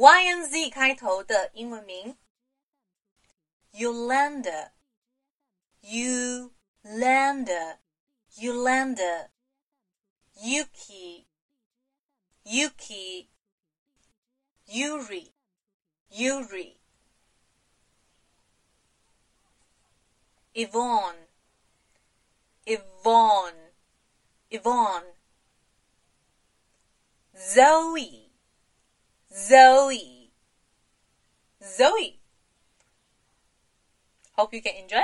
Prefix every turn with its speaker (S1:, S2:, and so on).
S1: Y N Z 开头的英文名，Yolanda。Yolanda, Yulanda, Yuki, Yuki, Yuri, Yuri, Yvonne, Yvonne, Yvonne, Zoey. Zoey, Zoey. Hope you can enjoy.